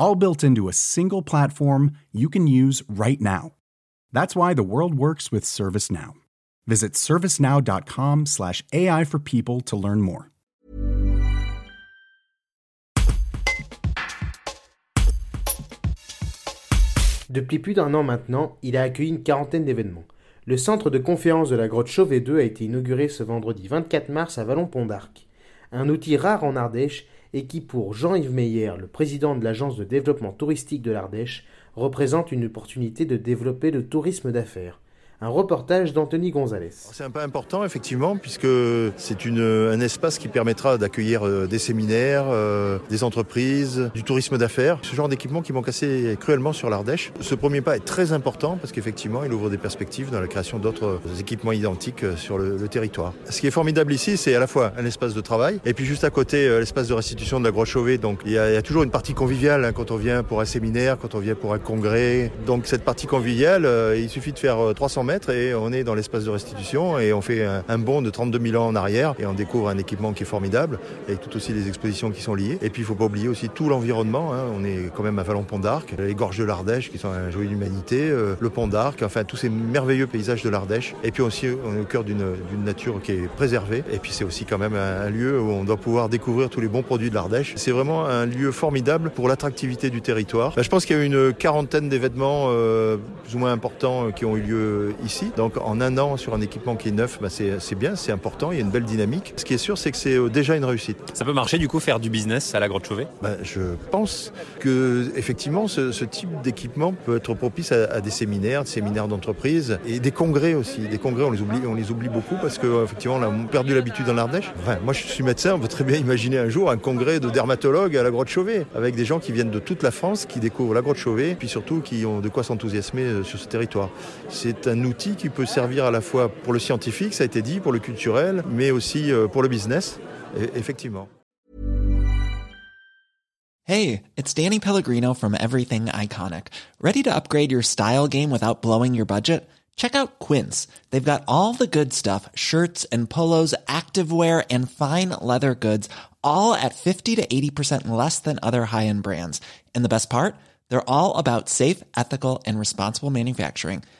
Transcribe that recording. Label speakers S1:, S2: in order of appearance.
S1: All built into a single platform you can use right now. That's why the world works with ServiceNow. Visit servicenow.com/slash AI for people to learn more.
S2: Depuis plus d'un an maintenant, il a accueilli une quarantaine d'événements. Le centre de conférence de la grotte Chauvet 2 a été inauguré ce vendredi 24 mars à Vallon-Pont d'Arc. Un outil rare en Ardèche et qui, pour Jean-Yves Meyer, le président de l'agence de développement touristique de l'Ardèche, représente une opportunité de développer le tourisme d'affaires. Un reportage d'Anthony Gonzalez.
S3: C'est un peu important effectivement puisque c'est un espace qui permettra d'accueillir euh, des séminaires, euh, des entreprises, du tourisme d'affaires, ce genre d'équipement qui manque assez cruellement sur l'Ardèche. Ce premier pas est très important parce qu'effectivement il ouvre des perspectives dans la création d'autres équipements identiques euh, sur le, territoire. Ce qui est formidable ici c'est à la fois un espace de travail et puis juste à côté l'espace de restitution de la Grotte Chauvet. Donc il y, a, toujours une partie conviviale hein, quand on vient pour un séminaire, quand on vient pour un congrès. Donc cette partie conviviale, il suffit de faire 300 mètres et on est dans l'espace de restitution et on fait un, bond de 32 000 ans en arrière et on découvre un équipement qui est formidable avec tout aussi les expositions qui sont liées. Et puis il ne faut pas oublier aussi tout l'environnement. Hein. On est quand même à Vallon-Pont d'Arc, les gorges de l'Ardèche qui sont un joyau d'humanité, euh, le pont d'Arc, enfin tous ces merveilleux paysages de l'Ardèche. Et puis aussi on est au cœur d'une nature qui est préservée. Et puis c'est aussi quand même un, lieu où on doit pouvoir découvrir tous les bons produits de l'Ardèche. C'est vraiment un lieu formidable pour l'attractivité du territoire. Ben, je pense qu'il y a une quarantaine d'événements euh, plus ou moins importants euh, qui ont eu lieu ici. Donc en un an sur un équipement qui est neuf, bah, c'est bien, c'est important, il y a une belle dynamique. Ce qui est sûr, c'est que c'est euh, déjà une réussite.
S4: Ça peut marcher du coup, faire du business à la Grotte Chauvet?
S3: Bah, Je pense que effectivement, ce, type d'équipement peut être propice à, des séminaires, des séminaires d'entreprise et des congrès aussi. Des congrès, on les oublie, on les oublie beaucoup parce qu'effectivement, on a perdu l'habitude dans l'Ardèche. moi, je suis médecin, on peut très bien imaginer un jour un congrès de dermatologues à la Grotte Chauvet avec des gens qui viennent de toute la France, qui découvrent la Grotte Chauvet, puis surtout qui ont de quoi s'enthousiasmer euh, sur ce territoire. C'est un outil qui peut servir à la fois pour le scientifique, ça a été dit, pour le culturel, mais aussi euh, pour le business, effectivement.
S5: Hey, it's Danny Pellegrino from Everything Iconic. Ready to upgrade your style game without blowing your budget? Check out Quince. They've got all the good stuff, shirts and polos, activewear and fine leather goods, all at 50 to 80% less than other high-end brands. And the best part? They're all about safe, ethical and responsible manufacturing.